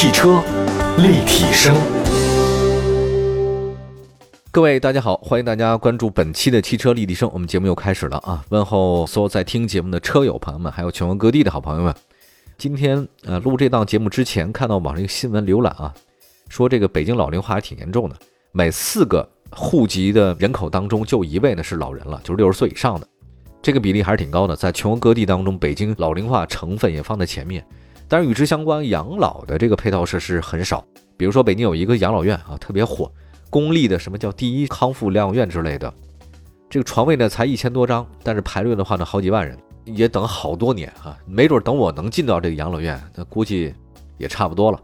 汽车立体声，各位大家好，欢迎大家关注本期的汽车立体声。我们节目又开始了啊！问候所有在听节目的车友朋友们，还有全国各地的好朋友们。今天呃录这档节目之前，看到网上一个新闻浏览啊，说这个北京老龄化还挺严重的，每四个户籍的人口当中就一位呢是老人了，就是六十岁以上的。这个比例还是挺高的，在全国各地当中，北京老龄化成分也放在前面。但是与之相关，养老的这个配套设施很少。比如说，北京有一个养老院啊，特别火，公立的什么叫第一康复疗养院之类的，这个床位呢才一千多张，但是排队的话呢好几万人，也等好多年啊，没准等我能进到这个养老院，那估计也差不多了。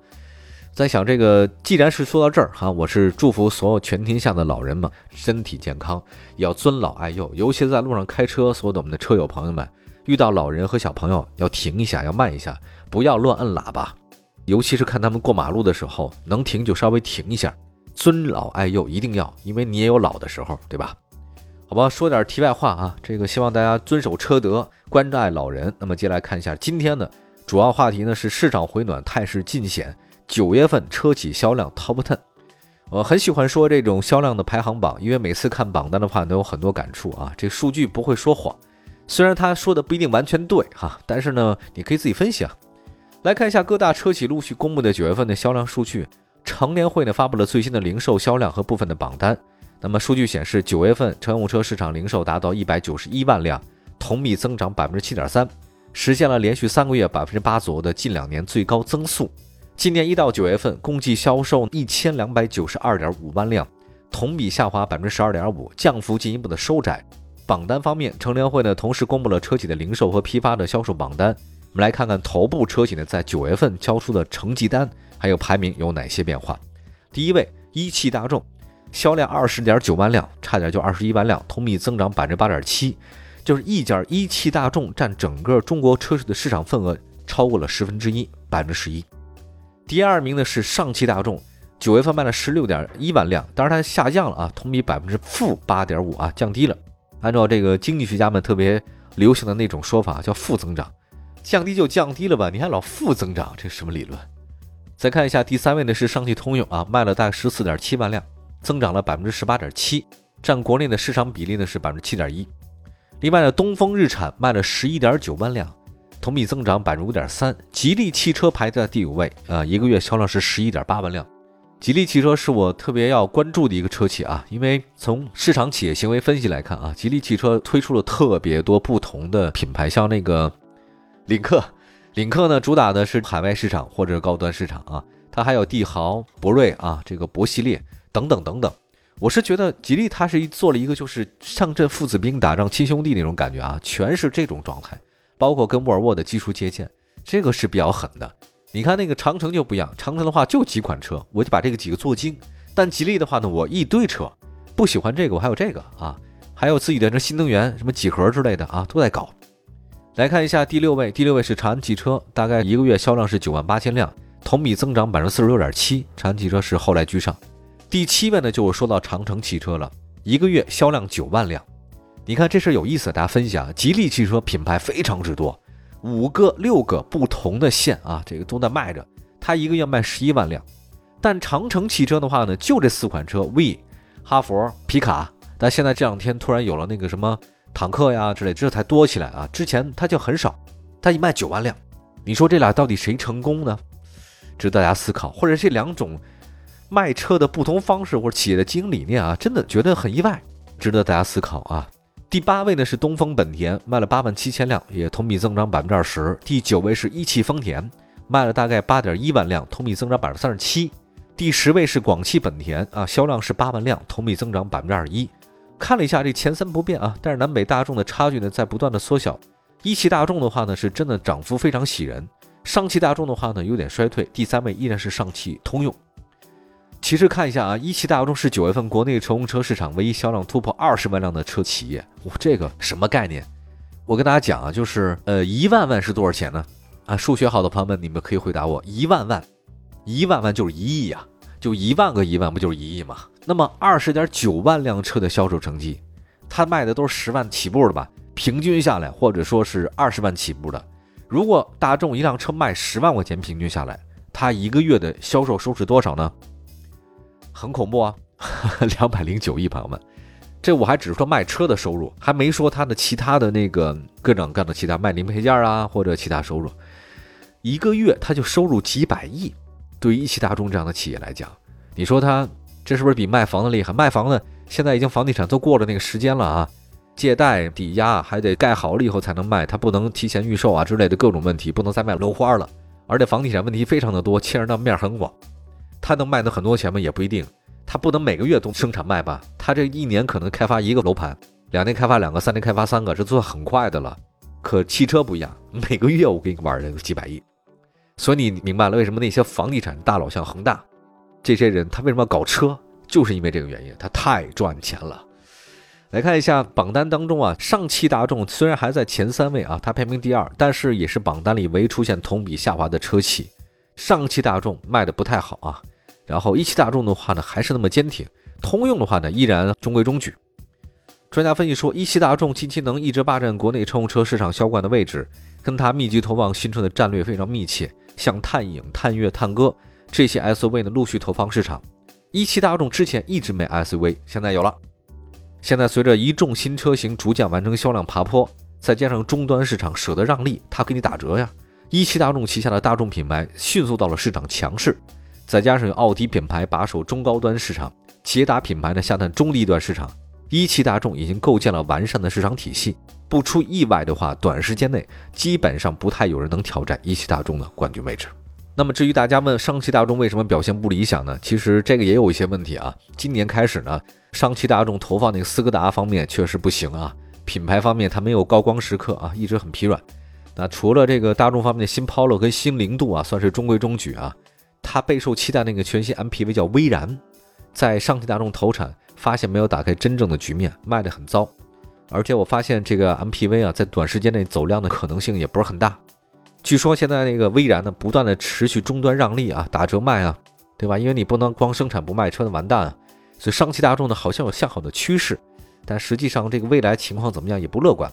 在想这个，既然是说到这儿哈，我是祝福所有全天下的老人们身体健康，要尊老爱幼。尤其在路上开车，所有的我们的车友朋友们，遇到老人和小朋友要停一下，要慢一下，不要乱摁喇叭。尤其是看他们过马路的时候，能停就稍微停一下。尊老爱幼一定要，因为你也有老的时候，对吧？好吧，说点题外话啊，这个希望大家遵守车德，关爱老人。那么接下来看一下今天的主要话题呢，是市场回暖态势尽显。九月份车企销量 Top Ten，我很喜欢说这种销量的排行榜，因为每次看榜单的话都有很多感触啊。这数据不会说谎，虽然他说的不一定完全对哈，但是呢，你可以自己分析啊。来看一下各大车企陆续公布的九月份的销量数据。乘联会呢发布了最新的零售销量和部分的榜单。那么数据显示，九月份乘用车市场零售达到一百九十一万辆，同比增长百分之七点三，实现了连续三个月百分之八左右的近两年最高增速。今年一到九月份，共计销售一千两百九十二点五万辆，同比下滑百分之十二点五，降幅进一步的收窄。榜单方面，乘联会呢同时公布了车企的零售和批发的销售榜单。我们来看看头部车企呢在九月份交出的成绩单，还有排名有哪些变化。第一位，一汽大众，销量二十点九万辆，差点就二十一万辆，同比增长百分之八点七，就是一家一汽大众占整个中国车市的市场份额超过了十分之一，百分之十一。第二名呢是上汽大众，九月份卖了十六点一万辆，当然它下降了啊，同比百分之负八点五啊，降低了。按照这个经济学家们特别流行的那种说法，叫负增长，降低就降低了吧，你还老负增长，这是什么理论？再看一下第三位呢是上汽通用啊，卖了大概十四点七万辆，增长了百分之十八点七，占国内的市场比例呢是百分之七点一。另外呢，东风日产卖了十一点九万辆。同比增长百分之五点三，吉利汽车排在第五位，啊，一个月销量是十一点八万辆。吉利汽车是我特别要关注的一个车企啊，因为从市场企业行为分析来看啊，吉利汽车推出了特别多不同的品牌，像那个领克，领克呢主打的是海外市场或者高端市场啊，它还有帝豪、博瑞啊，这个博系列等等等等。我是觉得吉利它是一做了一个就是上阵父子兵，打仗亲兄弟那种感觉啊，全是这种状态。包括跟沃尔沃的技术借鉴，这个是比较狠的。你看那个长城就不一样，长城的话就几款车，我就把这个几个做精。但吉利的话呢，我一堆车，不喜欢这个我还有这个啊，还有自己的这新能源什么几何之类的啊，都在搞。来看一下第六位，第六位是长安汽车，大概一个月销量是九万八千辆，同比增长百分之四十六点七。长安汽车是后来居上。第七位呢，就是说到长城汽车了，一个月销量九万辆。你看这事有意思，大家分享。吉利汽车品牌非常之多，五个、六个不同的线啊，这个都在卖着。它一个月卖十一万辆，但长城汽车的话呢，就这四款车：V、哈佛、皮卡。但现在这两天突然有了那个什么坦克呀之类，这才多起来啊。之前它就很少，它一卖九万辆。你说这俩到底谁成功呢？值得大家思考。或者这两种卖车的不同方式或者企业的经营理念啊，真的觉得很意外，值得大家思考啊。第八位呢是东风本田，卖了八万七千辆，也同比增长百分之二十。第九位是一汽丰田，卖了大概八点一万辆，同比增长百分之三十七。第十位是广汽本田啊，销量是八万辆，同比增长百分之二十一。看了一下这前三不变啊，但是南北大众的差距呢在不断的缩小。一汽大众的话呢是真的涨幅非常喜人，上汽大众的话呢有点衰退。第三位依然是上汽通用。其实看一下啊，一汽大众是九月份国内乘用车市场唯一销量突破二十万辆的车企业。我，这个什么概念？我跟大家讲啊，就是呃，一万万是多少钱呢？啊，数学好的朋友们，你们可以回答我，一万万，一万万就是一亿呀，就一万个一万不就是一亿吗？那么二十点九万辆车的销售成绩，它卖的都是十万起步的吧？平均下来，或者说是二十万起步的。如果大众一辆车卖十万块钱，平均下来。它一个月的销售收是多少呢？很恐怖啊，两百零九亿，朋友们，这我还只是说卖车的收入，还没说它的其他的那个各种各样的其他卖零配件啊或者其他收入，一个月它就收入几百亿。对于一汽大众这样的企业来讲，你说它这是不是比卖房子厉害？卖房子现在已经房地产都过了那个时间了啊，借贷抵押还得盖好了以后才能卖，它不能提前预售啊之类的各种问题，不能再卖楼花了。而且房地产问题非常的多，牵扯到面很广。它能卖的很多钱吗？也不一定。它不能每个月都生产卖吧？它这一年可能开发一个楼盘，两年开发两个，三年开发三个，这算很快的了。可汽车不一样，每个月我给你玩这个几百亿。所以你明白了为什么那些房地产大佬像恒大，这些人他为什么要搞车，就是因为这个原因，他太赚钱了。来看一下榜单当中啊，上汽大众虽然还在前三位啊，它排名第二，但是也是榜单里唯一出现同比下滑的车企。上汽大众卖的不太好啊，然后一汽大众的话呢还是那么坚挺，通用的话呢依然中规中矩。专家分析说，一汽大众近期能一直霸占国内乘用车市场销冠的位置，跟它密集投放新车的战略非常密切。像探影、探岳、探歌这些 SUV 呢，陆续投放市场。一汽大众之前一直没 SUV，现在有了。现在随着一众新车型逐渐完成销量爬坡，再加上终端市场舍得让利，它给你打折呀。一汽大众旗下的大众品牌迅速到了市场强势，再加上有奥迪品牌把守中高端市场，捷达品牌呢下探中低端市场，一汽大众已经构建了完善的市场体系。不出意外的话，短时间内基本上不太有人能挑战一汽大众的冠军位置。那么至于大家问上汽大众为什么表现不理想呢？其实这个也有一些问题啊。今年开始呢，上汽大众投放那个斯柯达方面确实不行啊，品牌方面它没有高光时刻啊，一直很疲软。那除了这个大众方面的新 Polo 跟新零度啊，算是中规中矩啊。它备受期待那个全新 MPV 叫威然，在上汽大众投产发现没有打开真正的局面，卖得很糟。而且我发现这个 MPV 啊，在短时间内走量的可能性也不是很大。据说现在那个威然呢，不断的持续终端让利啊，打折卖啊，对吧？因为你不能光生产不卖车的完蛋啊。所以上汽大众呢，好像有向好的趋势，但实际上这个未来情况怎么样也不乐观。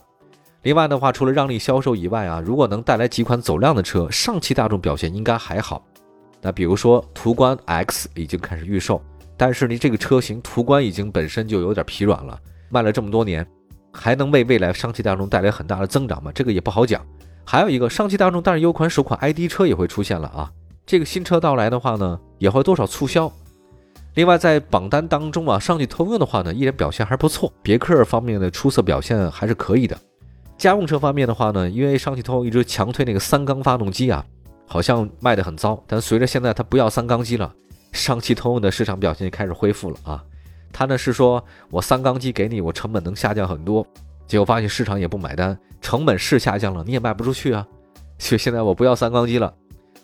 另外的话，除了让利销售以外啊，如果能带来几款走量的车，上汽大众表现应该还好。那比如说途观 X 已经开始预售，但是你这个车型途观已经本身就有点疲软了，卖了这么多年。还能为未来上汽大众带来很大的增长吗？这个也不好讲。还有一个，上汽大众但是有款首款 ID 车也会出现了啊。这个新车到来的话呢，也会多少促销。另外，在榜单当中啊，上汽通用的话呢，依然表现还不错。别克方面的出色表现还是可以的。家用车方面的话呢，因为上汽通用一直强推那个三缸发动机啊，好像卖得很糟。但随着现在它不要三缸机了，上汽通用的市场表现就开始恢复了啊。他呢是说，我三缸机给你，我成本能下降很多，结果发现市场也不买单，成本是下降了，你也卖不出去啊，所以现在我不要三缸机了，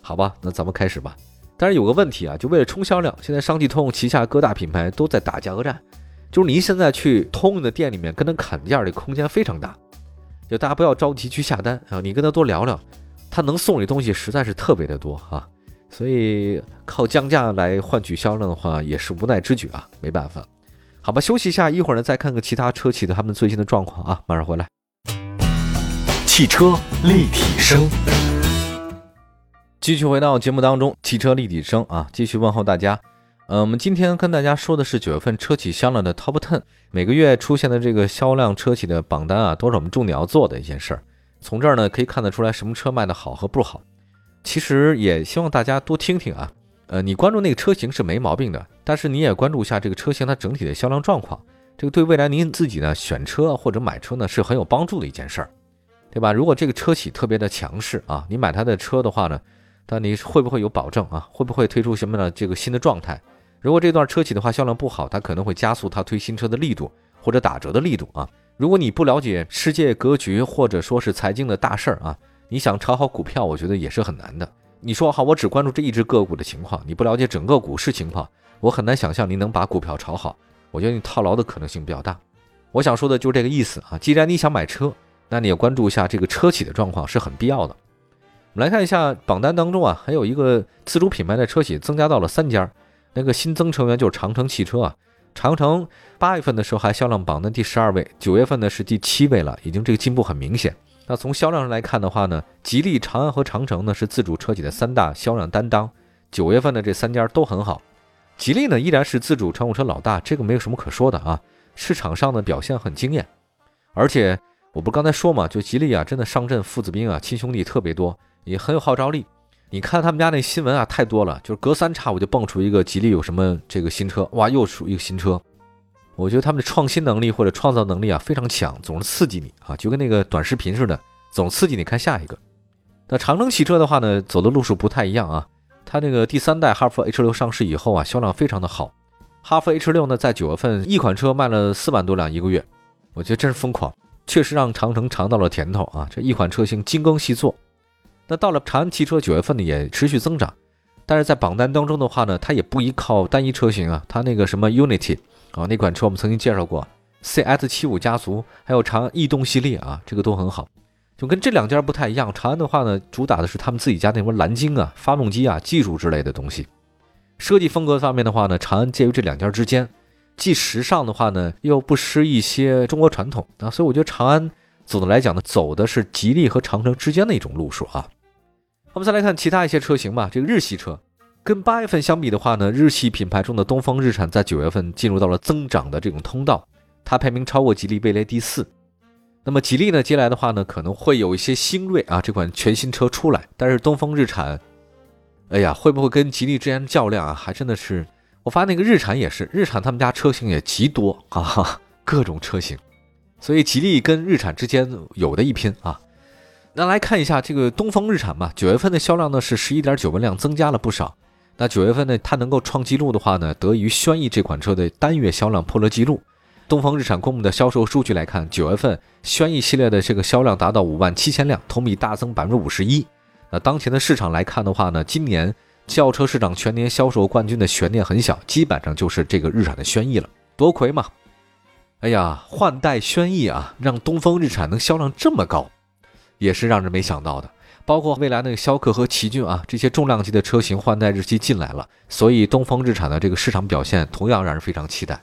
好吧，那咱们开始吧。但是有个问题啊，就为了冲销量，现在上汽通用旗下各大品牌都在打价格战，就是您现在去通用的店里面跟他砍价的空间非常大，就大家不要着急去下单啊，你跟他多聊聊，他能送你东西实在是特别的多啊，所以靠降价来换取销量的话也是无奈之举啊，没办法。好吧，休息一下，一会儿呢再看看其他车企的他们最新的状况啊，马上回来。汽车立体声，继续回到节目当中，汽车立体声啊，继续问候大家。嗯，我们今天跟大家说的是九月份车企销量的 Top Ten，每个月出现的这个销量车企的榜单啊，都是我们重点要做的一件事儿。从这儿呢可以看得出来什么车卖的好和不好。其实也希望大家多听听啊。呃，你关注那个车型是没毛病的，但是你也关注一下这个车型它整体的销量状况，这个对未来您自己呢选车或者买车呢是很有帮助的一件事儿，对吧？如果这个车企特别的强势啊，你买它的车的话呢，那你会不会有保证啊？会不会推出什么的这个新的状态？如果这段车企的话销量不好，它可能会加速它推新车的力度或者打折的力度啊。如果你不了解世界格局或者说是财经的大事儿啊，你想炒好股票，我觉得也是很难的。你说好，我只关注这一只个股的情况，你不了解整个股市情况，我很难想象你能把股票炒好。我觉得你套牢的可能性比较大。我想说的就是这个意思啊。既然你想买车，那你也关注一下这个车企的状况是很必要的。我们来看一下榜单当中啊，还有一个自主品牌的车企增加到了三家，那个新增成员就是长城汽车啊。长城八月份的时候还销量榜单第十二位，九月份呢是第七位了，已经这个进步很明显。那从销量上来看的话呢，吉利、长安和长城呢是自主车企的三大销量担当。九月份的这三家都很好。吉利呢依然是自主乘用车老大，这个没有什么可说的啊，市场上的表现很惊艳。而且我不刚才说嘛，就吉利啊，真的上阵父子兵啊，亲兄弟特别多，也很有号召力。你看他们家那新闻啊，太多了，就是隔三差五就蹦出一个吉利有什么这个新车，哇，又出一个新车。我觉得他们的创新能力或者创造能力啊非常强，总是刺激你啊，就跟那个短视频似的，总刺激你看下一个。那长城汽车的话呢，走的路数不太一样啊。它那个第三代哈弗 H 六上市以后啊，销量非常的好。哈弗 H 六呢，在九月份一款车卖了四万多辆一个月，我觉得真是疯狂，确实让长城尝到了甜头啊。这一款车型精耕细作。那到了长安汽车九月份呢也持续增长，但是在榜单当中的话呢，它也不依靠单一车型啊，它那个什么 Unity 啊那款车我们曾经介绍过，CS 七五家族还有长安逸动系列啊，这个都很好，就跟这两家不太一样。长安的话呢，主打的是他们自己家那什么蓝鲸啊、发动机啊、技术之类的东西。设计风格方面的话呢，长安介于这两家之间，既时尚的话呢，又不失一些中国传统啊，所以我觉得长安总的来讲呢，走的是吉利和长城之间的一种路数啊。我们再来看其他一些车型吧。这个日系车跟八月份相比的话呢，日系品牌中的东风日产在九月份进入到了增长的这种通道，它排名超过吉利、蔚来第四。那么吉利呢，接下来的话呢，可能会有一些新锐啊这款全新车出来，但是东风日产，哎呀，会不会跟吉利之间较量啊？还真的是，我发现那个日产也是，日产他们家车型也极多啊，各种车型，所以吉利跟日产之间有的一拼啊。那来看一下这个东风日产吧，九月份的销量呢是十一点九万辆，增加了不少。那九月份呢，它能够创纪录的话呢，得益于轩逸这款车的单月销量破了纪录。东风日产公布的销售数据来看，九月份轩逸系列的这个销量达到五万七千辆，同比大增百分之五十一。那当前的市场来看的话呢，今年轿车市场全年销售冠军的悬念很小，基本上就是这个日产的轩逸了，夺魁嘛。哎呀，换代轩逸啊，让东风日产能销量这么高。也是让人没想到的，包括未来那个逍客和奇骏啊，这些重量级的车型换代日期进来了，所以东风日产的这个市场表现同样让人非常期待。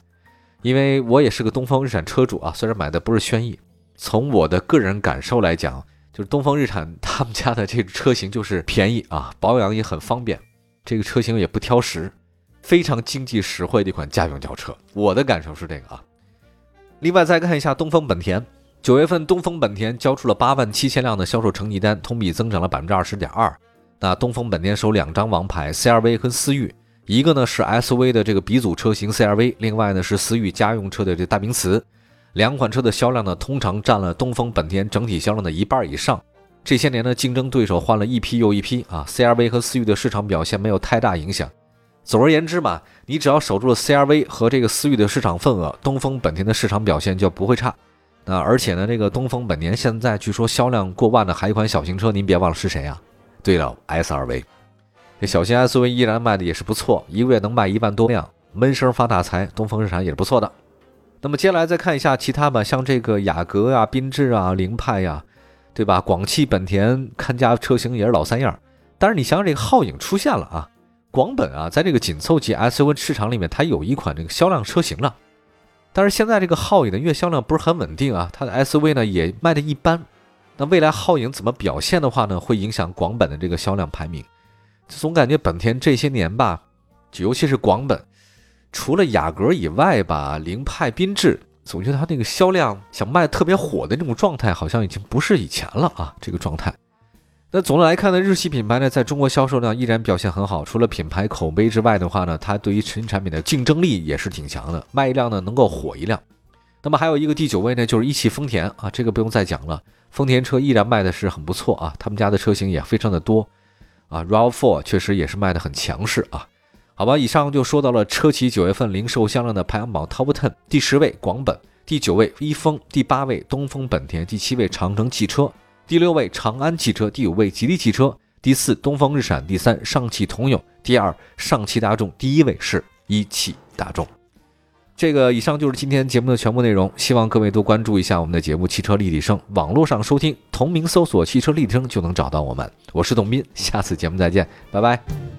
因为我也是个东风日产车主啊，虽然买的不是轩逸，从我的个人感受来讲，就是东风日产他们家的这个车型就是便宜啊，保养也很方便，这个车型也不挑食，非常经济实惠的一款家用轿车。我的感受是这个啊。另外再看一下东风本田。九月份，东风本田交出了八万七千辆的销售成绩单，同比增长了百分之二十点二。那东风本田首两张王牌，CRV 跟思域，一个呢是 SUV 的这个鼻祖车型 CRV，另外呢是思域家用车的这代名词。两款车的销量呢，通常占了东风本田整体销量的一半以上。这些年呢，竞争对手换了一批又一批啊，CRV 和思域的市场表现没有太大影响。总而言之嘛，你只要守住了 CRV 和这个思域的市场份额，东风本田的市场表现就不会差。那而且呢，这个东风本田现在据说销量过万的还有一款小型车，您别忘了是谁啊？对了，SRV，这小型 SUV 依然卖的也是不错，一个月能卖一万多辆，闷声发大财。东风日产也是不错的。那么接下来再看一下其他吧，像这个雅阁啊、缤智啊、凌派呀，对吧？广汽本田看家车型也是老三样。但是你想想，这个皓影出现了啊，广本啊，在这个紧凑级 SUV 市场里面，它有一款这个销量车型了。但是现在这个皓影的月销量不是很稳定啊，它的 SUV 呢也卖的一般。那未来皓影怎么表现的话呢，会影响广本的这个销量排名。就总感觉本田这些年吧，尤其是广本，除了雅阁以外吧，凌派、缤智，总觉得它那个销量想卖特别火的那种状态，好像已经不是以前了啊，这个状态。那总的来看呢，日系品牌呢，在中国销售量依然表现很好。除了品牌口碑之外的话呢，它对于新产品的竞争力也是挺强的，卖一辆呢能够火一辆。那么还有一个第九位呢，就是一汽丰田啊，这个不用再讲了，丰田车依然卖的是很不错啊，他们家的车型也非常的多啊，RAV4 确实也是卖的很强势啊。好吧，以上就说到了车企九月份零售销量的排行榜 Top Ten，第十位广本，第九位一丰，第八位东风本田，第七位长城汽车。第六位长安汽车，第五位吉利汽车，第四东风日产，第三上汽通用，第二上汽大众，第一位是一汽大众。这个以上就是今天节目的全部内容，希望各位多关注一下我们的节目《汽车立体声》，网络上收听同名搜索“汽车立体声”就能找到我们。我是董斌，下次节目再见，拜拜。